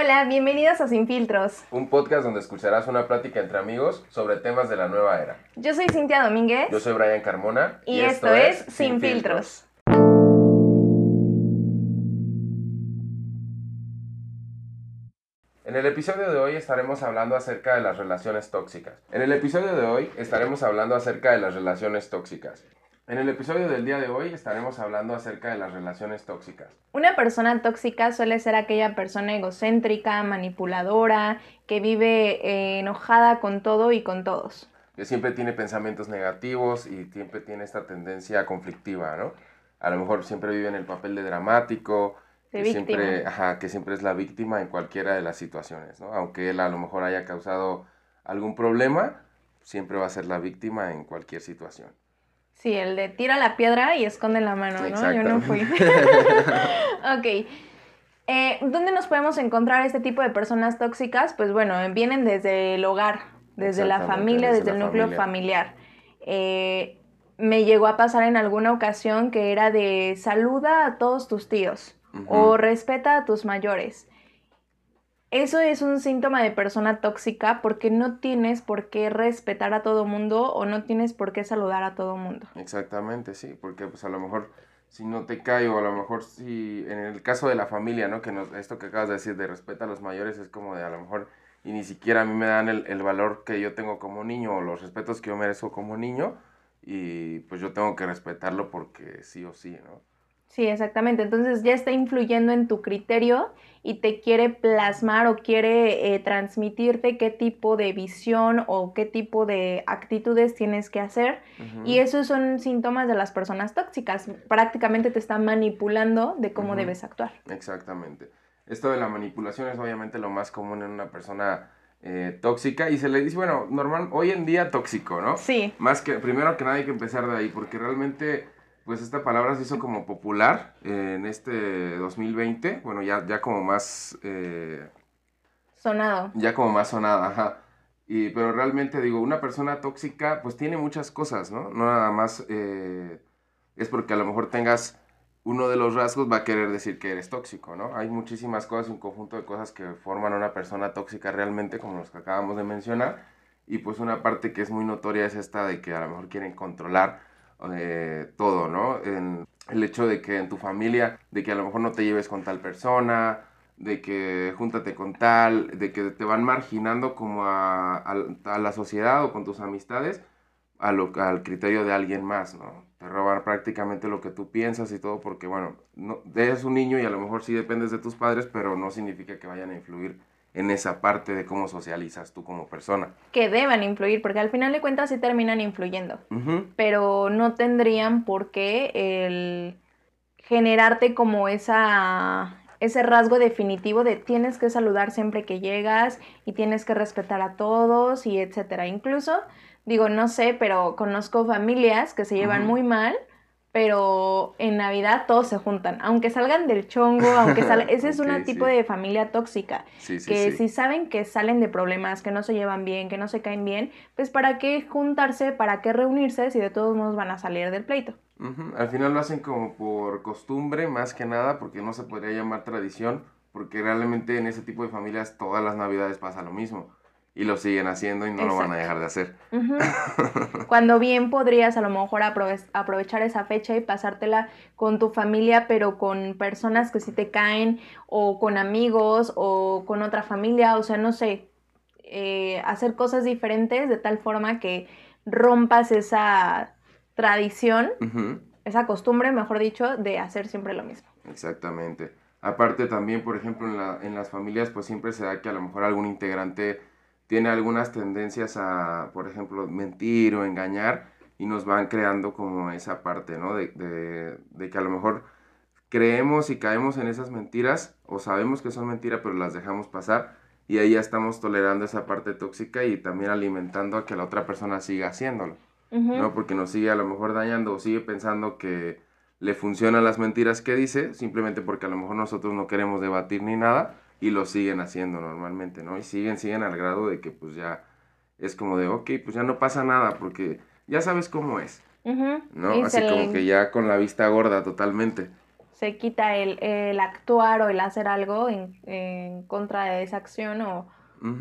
Hola, bienvenidos a Sin Filtros. Un podcast donde escucharás una plática entre amigos sobre temas de la nueva era. Yo soy Cintia Domínguez. Yo soy Brian Carmona. Y, esto, es Sin, Filtros. En el episodio de hoy estaremos hablando acerca de las relaciones tóxicas. En el episodio de hoy estaremos hablando acerca de las relaciones tóxicas. En el episodio del día de hoy estaremos hablando acerca de las relaciones tóxicas. Una persona tóxica suele ser aquella persona egocéntrica, manipuladora, que vive eh, enojada con todo y con todos. Que siempre tiene pensamientos negativos y siempre tiene esta tendencia conflictiva, ¿no? A lo mejor siempre vive en el papel de dramático, De que víctima. siempre, ajá, que siempre es la víctima en cualquiera de las situaciones, ¿no? Aunque él a lo mejor haya causado algún problema, siempre va a ser la víctima en cualquier situación. Sí, el de tira la piedra y esconde la mano, ¿no? Yo no fui. ok. Eh, ¿Dónde nos podemos encontrar este tipo de personas tóxicas? Pues bueno, vienen desde el hogar, desde la familia, desde desde, el núcleo familia. familiar. Eh, me llegó a pasar en alguna ocasión que era de saluda a todos tus tíos o respeta a tus mayores. Eso es un síntoma de persona tóxica porque no tienes por qué respetar a todo mundo o no tienes por qué saludar a todo mundo. Exactamente, sí, porque pues a lo mejor si no te cae o a lo mejor si en el caso de la familia, ¿no? Que nos, esto que acabas de decir de respeta a los mayores es como de a lo mejor y ni siquiera a mí me dan el, el valor que yo tengo como niño o los respetos que yo merezco como niño y pues yo tengo que respetarlo porque sí o sí, ¿no? Sí, exactamente. Entonces ya está influyendo en tu criterio y te quiere plasmar o quiere eh, transmitirte qué tipo de visión o qué tipo de actitudes tienes que hacer. Y esos son síntomas de las personas tóxicas. Prácticamente te está manipulando de cómo debes actuar. Exactamente. Esto de la manipulación es obviamente lo más común en una persona eh, tóxica y se le dice, bueno, normal, hoy en día tóxico, ¿no? Sí, Más que, primero que nada hay que empezar de ahí, porque realmente, pues esta palabra se hizo como popular en este 2020, bueno, ya, ya como más, eh, sonado. ya como más sonada, ajá. Y, pero realmente digo, una persona tóxica, pues tiene muchas cosas, ¿no? No nada más eh, es porque a lo mejor tengas uno de los rasgos, va a querer decir que eres tóxico, ¿no? Hay muchísimas cosas, un conjunto de cosas que forman una persona tóxica realmente, como los que acabamos de mencionar. Y pues una parte que es muy notoria es esta de que a lo mejor quieren controlar eh, todo, ¿no? En el hecho de que en tu familia, de que a lo mejor no te lleves con tal persona, de que júntate con tal, de que te van marginando como a, la sociedad o con tus amistades al criterio de alguien más, ¿no? Te roban prácticamente lo que tú piensas y todo porque, bueno, no, eres un niño y a lo mejor sí dependes de tus padres, pero no significa que vayan a influir en esa parte de cómo socializas tú como persona. Que deban influir, porque al final de cuentas sí terminan influyendo. Pero no tendrían por qué el generarte como esa ese rasgo definitivo de tienes que saludar siempre que llegas y tienes que respetar a todos y etcétera. Incluso digo, no sé, pero conozco familias que se llevan muy mal, pero en Navidad todos se juntan, aunque salgan del chongo, aunque salgan, ese es un tipo sí. de familia tóxica Sí, sí, que si saben que salen de problemas, que no se llevan bien, que no se caen bien, pues para qué juntarse, para qué reunirse si de todos modos van a salir del pleito. Al final lo hacen como por costumbre, más que nada, porque no se podría llamar tradición, porque realmente en ese tipo de familias todas las navidades pasa lo mismo. Y lo siguen haciendo y no lo van a dejar de hacer. Cuando bien podrías a lo mejor aprove- aprovechar esa fecha y pasártela con tu familia, pero con personas que sí te caen, o con amigos, o con otra familia, o sea, no sé, eh, hacer cosas diferentes de tal forma que rompas esa tradición, esa costumbre, mejor dicho, de hacer siempre lo mismo. Exactamente. Aparte también, por ejemplo, en la- en las familias, pues siempre se da que a lo mejor algún integrante tiene algunas tendencias a, por ejemplo, mentir o engañar y nos van creando como esa parte, ¿no? De, de- de que a lo mejor creemos y caemos en esas mentiras o sabemos que son mentiras, pero las dejamos pasar y ahí ya estamos tolerando esa parte tóxica y también alimentando a que la otra persona siga haciéndolo. ¿no? Porque nos sigue a lo mejor dañando o sigue pensando que le funcionan las mentiras que dice, simplemente porque a lo mejor nosotros no queremos debatir ni nada y lo siguen haciendo normalmente, ¿no? Y siguen, siguen al grado de que pues ya es como de, ok, pues ya no pasa nada porque ya sabes cómo es. ¿no? Y Así como le- que ya con la vista gorda totalmente. se quita el, actuar o el hacer algo en, contra de esa acción o,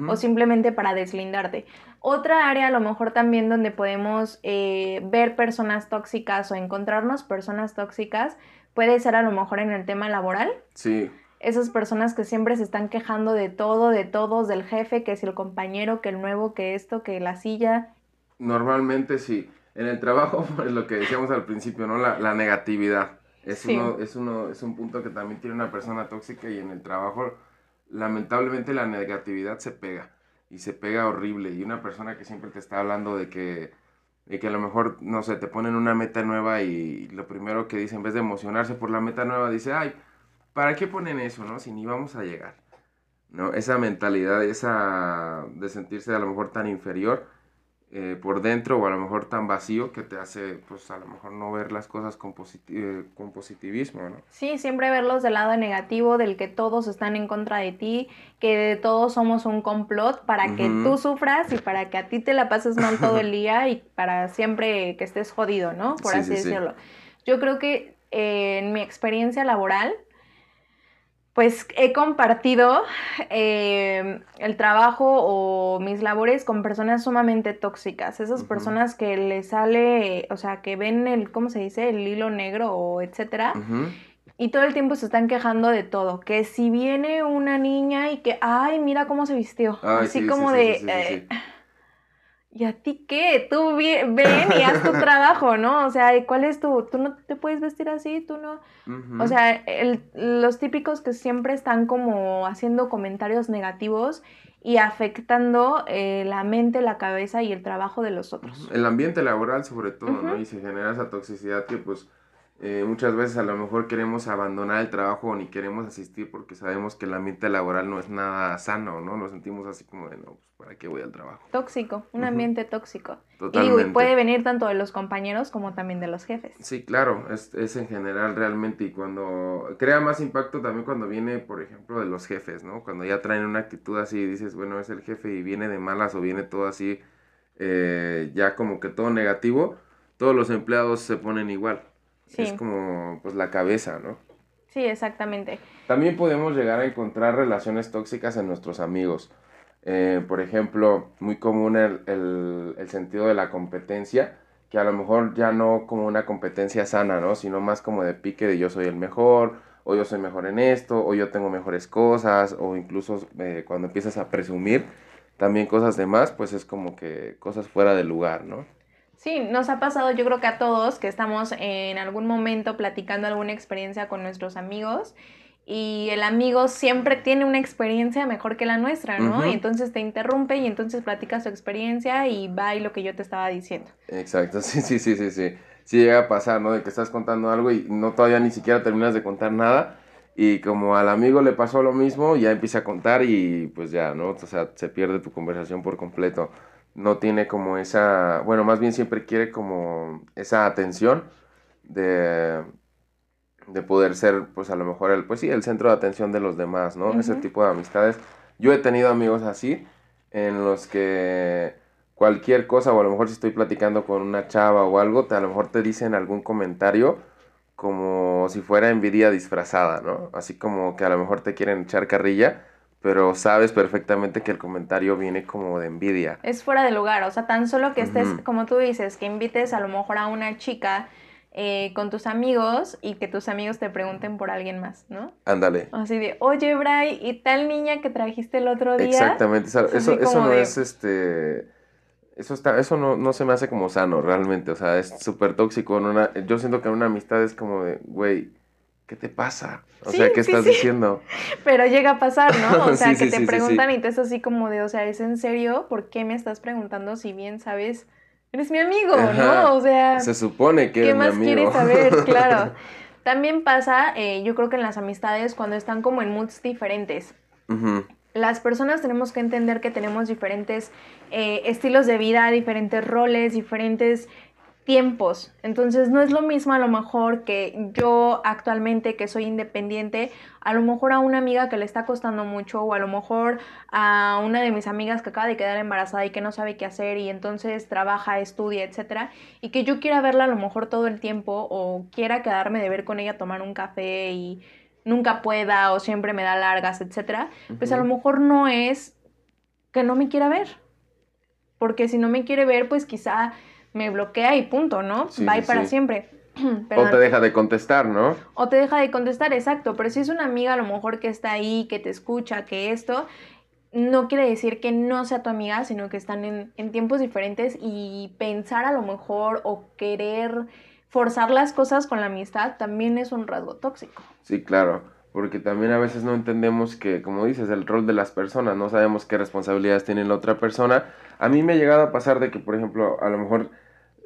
o, simplemente para deslindarte. Otra área a lo mejor también donde podemos eh, ver personas tóxicas o encontrarnos personas tóxicas puede ser a lo mejor en el tema laboral. Sí. Esas personas que siempre se están quejando de todo, de todos, del jefe, que es el compañero, que el nuevo, que esto, que la silla. Normalmente sí. En el trabajo, es lo que decíamos al principio, ¿no? La, la negatividad. Es, uno, es, uno, es un punto que también tiene una persona tóxica y en el trabajo, lamentablemente, la negatividad se pega. Y se pega horrible. Y una persona que siempre te está hablando de que, de que a lo mejor, no sé, te ponen una meta nueva y lo primero que dice, en vez de emocionarse por la meta nueva, dice, ay, ¿para qué ponen eso, no? Si ni vamos a llegar. ¿No? Esa mentalidad, esa de sentirse a lo mejor tan inferior eh, por dentro o a lo mejor tan vacío que te hace, pues a lo mejor no ver las cosas con, eh, con positivismo, ¿no? Sí, siempre verlos del lado negativo, del que todos están en contra de ti, que todos somos un complot para que tú sufras y para que a ti te la pases mal todo el día y para siempre que estés jodido, ¿no? Por así decirlo. Yo creo que eh, en mi experiencia laboral, pues he compartido eh, el trabajo o mis labores con personas sumamente tóxicas, esas personas que les sale, o sea, que ven el, ¿cómo se dice? El hilo negro o etcétera. Y todo el tiempo se están quejando de todo. Que si viene una niña y que, ay, mira cómo se vistió. Así como de... ¿y a ti qué? Tú ven y haz tu trabajo, ¿no? O sea, ¿cuál es tu, tú no te puedes vestir así, tú no? O sea, los típicos que siempre están como haciendo comentarios negativos y afectando eh, la mente, la cabeza y el trabajo de los otros. El ambiente laboral sobre todo, ¿no? Y se genera esa toxicidad que pues eh, muchas veces a lo mejor queremos abandonar el trabajo o ni queremos asistir porque sabemos que el ambiente laboral no es nada sano, ¿no? Nos sentimos así como de, no, pues ¿para qué voy al trabajo? Tóxico, un ambiente tóxico. Totalmente. Y puede venir tanto de los compañeros como también de los jefes. Sí, claro, es, es en general realmente y cuando crea más impacto también cuando viene, por ejemplo, de los jefes, ¿no? Cuando ya traen una actitud así y dices, bueno, es el jefe y viene de malas o viene todo así, eh, ya como que todo negativo, todos los empleados se ponen igual. Es como pues la cabeza, ¿no? Sí, exactamente. También podemos llegar a encontrar relaciones tóxicas en nuestros amigos. Eh, por ejemplo, muy común el, sentido de la competencia, que a lo mejor ya no como una competencia sana, ¿no? Sino más como de pique de yo soy el mejor, o yo soy mejor en esto, o yo tengo mejores cosas, o incluso eh, cuando empiezas a presumir también cosas de más, pues es como que cosas fuera de lugar, ¿no? Sí, nos ha pasado yo creo que a todos que estamos en algún momento platicando alguna experiencia con nuestros amigos y el amigo siempre tiene una experiencia mejor que la nuestra, ¿no? Y entonces te interrumpe y entonces platica su experiencia y va y lo que yo te estaba diciendo. Exacto, sí, sí, sí, sí, sí. Sí llega a pasar, ¿no? De que estás contando algo y no todavía ni siquiera terminas de contar nada y como al amigo le pasó lo mismo, ya empieza a contar y pues ya, ¿no? O sea, se pierde tu conversación por completo no tiene como esa, bueno, más bien siempre quiere como esa atención de, de poder ser, pues a lo mejor, el, pues sí, el centro de atención de los demás, ¿no? Ese tipo de amistades. Yo he tenido amigos así, en los que cualquier cosa, o a lo mejor si estoy platicando con una chava o algo, te, a lo mejor te dicen algún comentario como si fuera envidia disfrazada, ¿no? Así como que a lo mejor te quieren echar carrilla pero sabes perfectamente que el comentario viene como de envidia. Es fuera de lugar, o sea, tan solo que estés, como tú dices, que invites a lo mejor a una chica eh, con tus amigos y que tus amigos te pregunten por alguien más, ¿no? Ándale. Así de, oye, Bray, ¿y tal niña que trajiste el otro día? Exactamente, eso, eso, no es este... Eso, está, eso no, no se me hace como sano realmente, o sea, es súper tóxico. En una, yo siento que en una amistad es como de, güey, ¿qué te pasa? O sea, ¿qué estás diciendo? Pero llega a pasar, ¿no? O sea, que te preguntan y te es así como de, o sea, ¿es en serio? ¿Por qué me estás preguntando si bien sabes, eres mi amigo, ¿no? O sea... Se supone que ¿qué más quieres saber? Claro. También pasa, eh, yo creo que en las amistades, cuando están como en moods diferentes. Las personas tenemos que entender que tenemos diferentes eh, estilos de vida, diferentes roles, diferentes tiempos. Entonces no es lo mismo a lo mejor que yo actualmente que soy independiente, a lo mejor a una amiga que le está costando mucho o a lo mejor a una de mis amigas que acaba de quedar embarazada y que no sabe qué hacer y entonces trabaja, estudia, etcétera, y que yo quiera verla a lo mejor todo el tiempo o quiera quedarme de ver con ella tomar un café y nunca pueda o siempre me da largas, etcétera, pues a lo mejor no es que no me quiera ver. Porque si no me quiere ver, pues quizá me bloquea y punto, ¿no? Sí, Bye sí, para sí. siempre. O te deja de contestar, ¿no? O te deja de contestar, exacto. Pero si es una amiga a lo mejor que está ahí, que te escucha, que esto, no quiere decir que no sea tu amiga, sino que están en, en tiempos diferentes y pensar a lo mejor o querer forzar las cosas con la amistad también es un rasgo tóxico. Sí, claro, porque también a veces no entendemos que, como dices, el rol de las personas, no sabemos qué responsabilidades tiene la otra persona. A mí me ha llegado a pasar de que, por ejemplo, a lo mejor,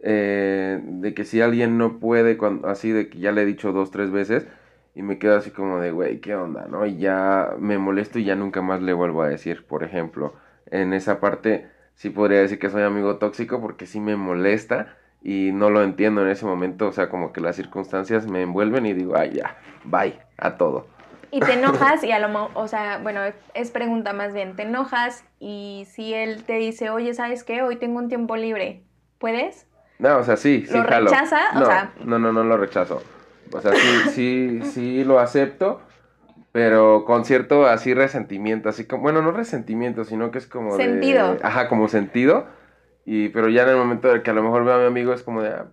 eh, de que si alguien no puede, así de que ya le he dicho dos, tres veces, y me quedo así como de, güey, ¿qué onda? ¿No? Y ya me molesto y ya nunca más le vuelvo a decir, por ejemplo, en esa parte sí podría decir que soy amigo tóxico porque sí me molesta y no lo entiendo en ese momento, o sea, como que las circunstancias me envuelven y digo, ay, ya, bye, a todo. Y te enojas y a lo mejor, o sea, bueno, es pregunta más bien, te enojas y si él te dice, oye, ¿sabes qué? Hoy tengo un tiempo libre, ¿puedes? No, o sea, sí, sí, ¿Lo jalo. rechaza? O No, sea- no, no, no lo rechazo. O sea, sí, sí, sí lo acepto, pero con cierto así resentimiento, así como, bueno, no resentimiento, sino que es como de- Sentido. ajá, como sentido. Y, pero ya en el momento de que a lo mejor veo a mi amigo es como de, ah,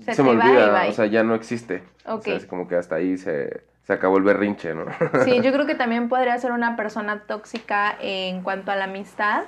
Se se, me olvida, o sea, ya no existe. O Ok. sea, es como que hasta ahí se, se acabó el berrinche, ¿no? Sí, yo creo que también podría ser una persona tóxica en cuanto a la amistad,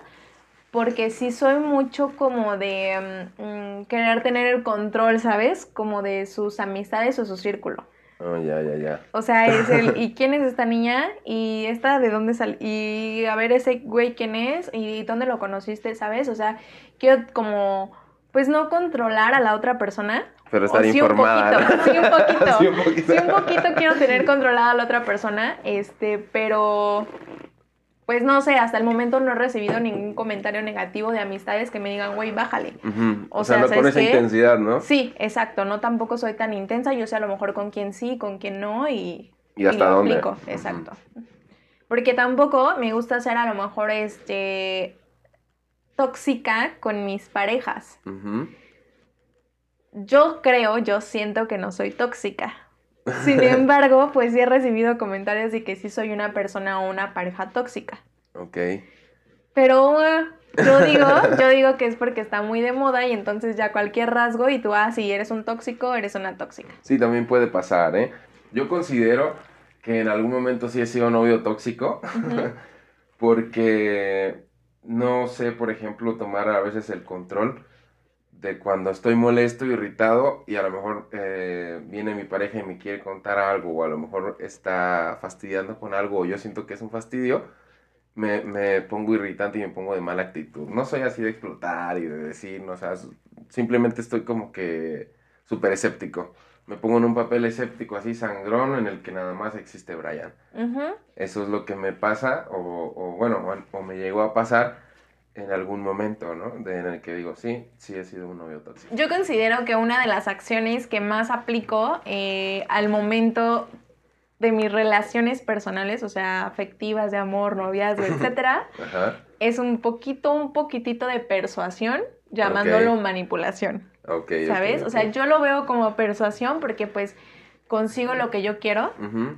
porque sí soy mucho como de mm, mm, querer tener el control, ¿sabes? Como de sus amistades o su círculo. Oh, ya, ya, ya. O sea, es el, ¿y quién es esta niña? ¿Y esta de dónde salió? Y a ver ese güey quién es y dónde lo conociste, ¿sabes? O sea, quiero como, pues no controlar a la otra persona. Pero estar sí informada. Un poquito, sí, un poquito. Sí, un poquito. Sí, un poquito quiero tener controlada a la otra persona, este, pero pues no sé, hasta el momento no he recibido ningún comentario negativo de amistades que me digan, güey, bájale. Ujú. O O, sea, no con ¿sabes esa qué? intensidad, ¿no? Sí, exacto, no tampoco soy tan intensa, yo sé a lo mejor con quién sí, con quién no y... ¿Y hasta lo dónde? aplico, exacto. Porque tampoco me gusta ser a lo mejor este tóxica con mis parejas. Ujú. Yo creo, yo siento que no soy tóxica. Sin embargo, pues sí he recibido comentarios de que sí soy una persona o una pareja tóxica. Ok. Pero eh, yo digo, yo digo que es porque está muy de moda y entonces ya cualquier rasgo y tú, ah, si eres un tóxico, eres una tóxica. Sí, también puede pasar, ¿eh? Yo considero que en algún momento sí he sido novio tóxico, porque no sé, por ejemplo, tomar a veces el control de cuando estoy molesto, irritado y a lo mejor eh, viene mi pareja y me quiere contar algo o a lo mejor está fastidiando con algo o yo siento que es un fastidio, me, me pongo irritante y me pongo de mala actitud. No soy así de explotar y de decir, no, o sea, simplemente estoy como que súper escéptico. Me pongo en un papel escéptico así sangrón en el que nada más existe Brian. Eso es lo que me pasa, o, o bueno, o, o me llegó a pasar en algún momento, ¿no? De, en el que digo, sí, sí he sido un novio tóxico. Yo considero que una de las acciones que más aplico eh, al momento de mis relaciones personales, o sea, afectivas, de amor, noviazgo, etcétera, Ajá, es un poquito, un poquitito de persuasión, llamándolo manipulación, ok. ¿sabes? O sea, yo lo veo como persuasión porque pues consigo lo que yo quiero, Ujú,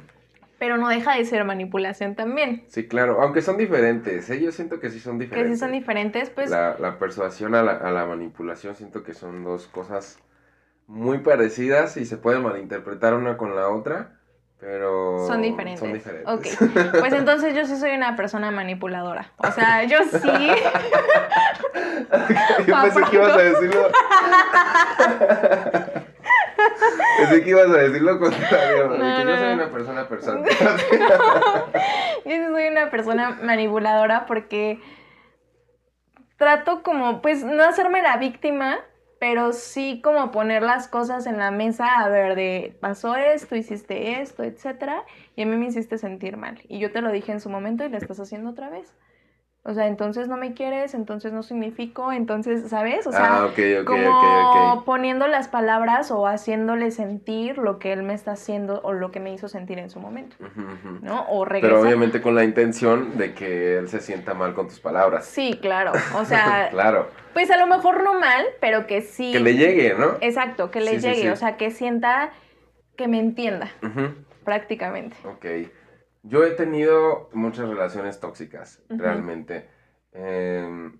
pero no deja de ser manipulación también. Sí, claro, aunque son diferentes, ¿eh? Yo siento que sí son Que diferentes. si son diferentes, pues La, la persuasión a la, a la manipulación siento que son dos cosas muy parecidas y se pueden malinterpretar una con la otra, pero son diferentes. Son diferentes. Ok, pues entonces yo sí soy una persona manipuladora. O sea, yo sí. Yo pensé que ibas a decirlo. pensé que ibas a decir lo contrario. No, que no, yo soy una persona persona. Yo soy una persona manipuladora porque trato como, pues, no hacerme la víctima, pero sí como poner las cosas en la mesa, a ver, de pasó esto, hiciste esto, etcétera, y a mí me hiciste sentir mal. Y yo te lo dije en su momento y lo estás haciendo otra vez. O sea, entonces no me quieres, entonces no significo, entonces, ¿sabes? O sea, Ah, como poniendo las palabras o haciéndole sentir lo que él me está haciendo o lo que me hizo sentir en su momento. ¿no? O regresar. Pero obviamente con la intención de que él se sienta mal con tus palabras. Sí, claro. O sea, claro. pues a lo mejor no mal, pero que sí. Que le llegue, ¿no? Exacto, que le Sí, llegue, sí. o sea, que sienta que me entienda, prácticamente. Ok. Yo he tenido muchas relaciones tóxicas, realmente. Em,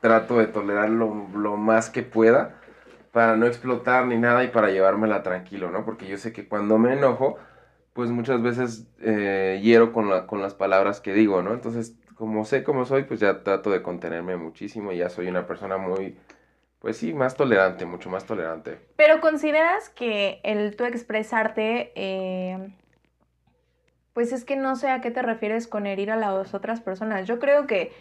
trato de tolerar lo, lo más que pueda para no explotar ni nada y para llevármela tranquilo, ¿no? Porque yo sé que cuando me enojo, pues muchas veces eh, hiero con, la- con las palabras que digo, ¿no? Entonces, como sé cómo soy, pues ya trato de contenerme muchísimo y ya soy una persona muy, pues sí, más tolerante, mucho más tolerante. Pero consideras que el tú expresarte, eh, pues es que no sé a qué te refieres con herir a las otras personas. Yo creo que,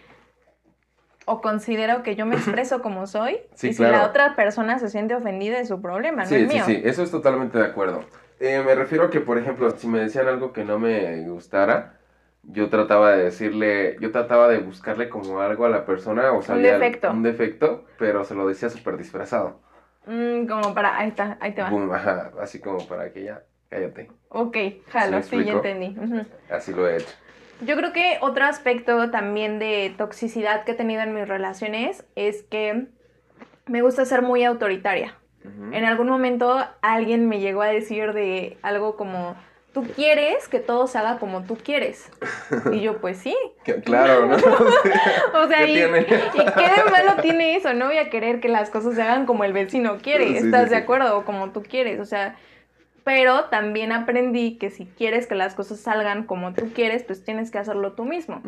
o considero que yo me expreso como soy, Sí, y si claro. la otra persona se siente ofendida es su problema, no Sí, es sí, mío. sí, eso es totalmente de acuerdo. Eh, me refiero a que, por ejemplo, si me decían algo que no me gustara, yo trataba de decirle, yo trataba de buscarle como algo a la persona, o sabía defecto. un defecto, pero se lo decía súper disfrazado. Mm, como para, ahí está, ahí te va. Boom, ajá, así como para que ya, cállate. Ok, jalo, ¿Sí ya entendí. Ujú. Así lo he hecho. Yo creo que otro aspecto también de toxicidad que he tenido en mis relaciones es que me gusta ser muy autoritaria. Ujú. En algún momento alguien me llegó a decir de algo como, tú quieres que todo se haga como tú quieres. Y yo, pues sí. Que- Claro, ¿no? O sea, ¿Qué y, tiene? ¿y qué de malo tiene eso? No voy a querer que las cosas se hagan como el vecino quiere. Sí, ¿Estás sí. de acuerdo? O como tú quieres. O sea, pero también aprendí que si quieres que las cosas salgan como tú quieres, pues tienes que hacerlo tú mismo.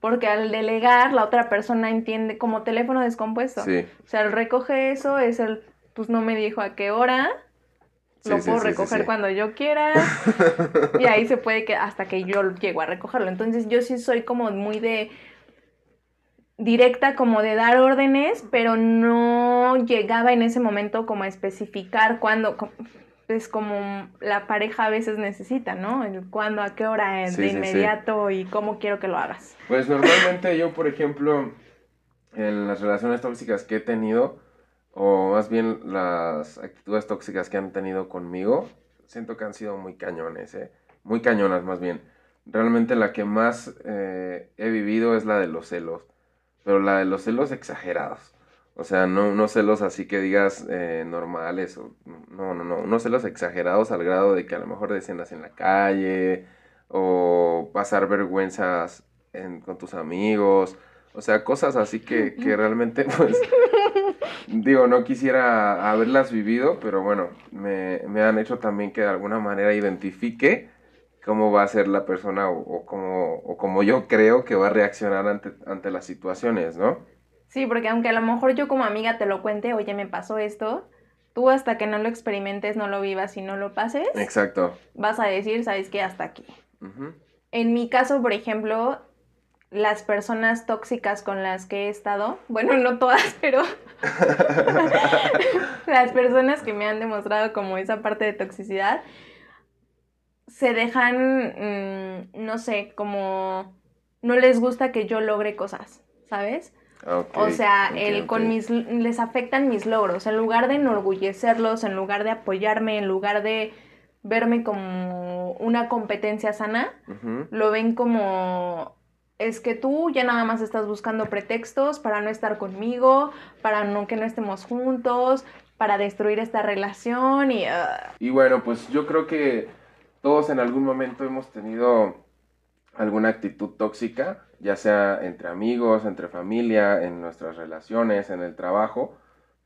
Porque al delegar, la otra persona entiende como teléfono descompuesto. Sí. O sea, el recoge eso es el, pues no me dijo a qué hora, Sí, lo sí, puedo recoger cuando yo quiera. y ahí se puede que hasta que yo llego a recogerlo. Entonces yo sí soy como muy de directa como de dar órdenes, pero no llegaba en ese momento como a especificar cuándo co- es como la pareja a veces necesita, ¿no? El cuándo, a qué hora, Sí, de sí, sí. inmediato y cómo quiero que lo hagas. Pues normalmente yo, por ejemplo, en las relaciones tóxicas que he tenido, o más bien las actitudes tóxicas que han tenido conmigo, siento que han sido muy cañones, ¿eh? Muy cañonas más bien. Realmente la que más eh, he vivido es la de los celos, pero la de los celos exagerados. O sea, no unos celos así que digas eh, normales, o, no, no, no, unos celos exagerados al grado de que a lo mejor de escenas en la calle, o pasar vergüenzas en- con tus amigos, o sea, cosas así que, que realmente, pues, digo, no quisiera haberlas vivido, pero bueno, me, me han hecho también que de alguna manera identifique cómo va a ser la persona o, o cómo, o cómo yo creo que va a reaccionar ante, ante las situaciones, ¿no? Sí, porque aunque a lo mejor yo como amiga te lo cuente, oye, me pasó esto, tú hasta que no lo experimentes, no lo vivas y no lo pases, Exacto. vas a decir, ¿sabes qué? Hasta aquí. En mi caso, por ejemplo, las personas tóxicas con las que he estado, bueno, no todas, pero las personas que me han demostrado como esa parte de toxicidad, se dejan, mm, no sé, como no les gusta que yo logre cosas, ¿sabes? O sea, el, con mis, les afectan mis logros. En lugar de enorgullecerlos, en lugar de apoyarme, en lugar de verme como una competencia sana, lo ven como es que tú ya nada más estás buscando pretextos para no estar conmigo, para no que no estemos juntos, para destruir esta relación y ah, Y bueno, pues yo creo que todos en algún momento hemos tenido alguna actitud tóxica, ya sea entre amigos, entre familia, en nuestras relaciones, en el trabajo,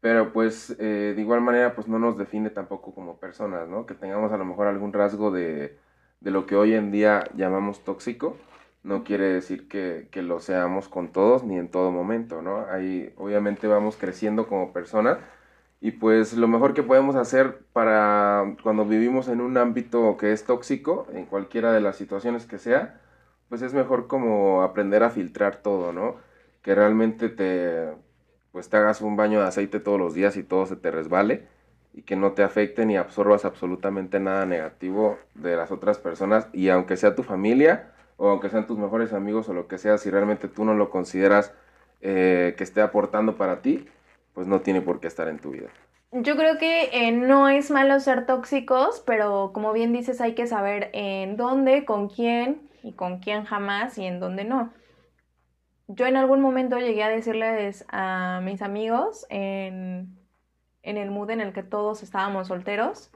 pero pues eh, de igual manera pues no nos define tampoco como personas, ¿no? Que tengamos a lo mejor algún rasgo de, de lo que hoy en día llamamos tóxico, no quiere decir que, que lo seamos con todos ni en todo momento, ¿no? Ahí obviamente vamos creciendo como personas y pues lo mejor que podemos hacer para cuando vivimos en un ámbito que es tóxico, en cualquiera de las situaciones que sea, pues es mejor como aprender a filtrar todo, ¿no? Que realmente te, pues te hagas un baño de aceite todos los días y todo se te resbale y que no te afecte ni absorbas absolutamente nada negativo de las otras personas y aunque sea tu familia, o aunque sean tus mejores amigos o lo que sea, si realmente tú no lo consideras eh, que esté aportando para ti, pues no tiene por qué estar en tu vida. Yo creo que eh, no es malo ser tóxicos, pero como bien dices, hay que saber en dónde, con quién y con quién jamás y en dónde no. Yo en algún momento llegué a decirles a mis amigos en, el mood en el que todos estábamos solteros,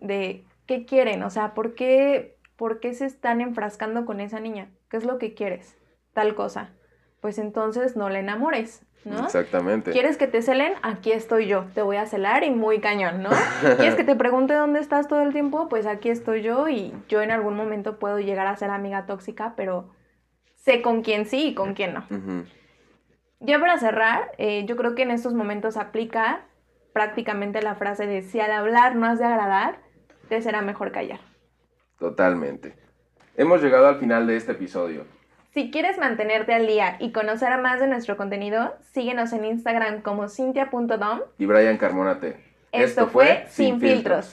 de qué quieren, o sea, ¿por qué, ¿por qué se están enfrascando con esa niña? ¿Qué es lo que quieres? Tal cosa. Pues entonces no la enamores, ¿no? Exactamente. ¿Quieres que te celen? Aquí estoy yo, te voy a celar y muy cañón, ¿no? ¿Quieres que te pregunte dónde estás todo el tiempo? Pues aquí estoy yo y yo en algún momento puedo llegar a ser amiga tóxica, pero sé con quién sí y con quién no. Ya para cerrar, eh, yo creo que en estos momentos aplica prácticamente la frase de si al hablar no has de agradar, te será mejor callar. Totalmente. Hemos llegado al final de este episodio. Si quieres mantenerte al día y conocer más de nuestro contenido, síguenos en Instagram como cintia.dom y Brian Carmonate. Esto, fue Sin filtros.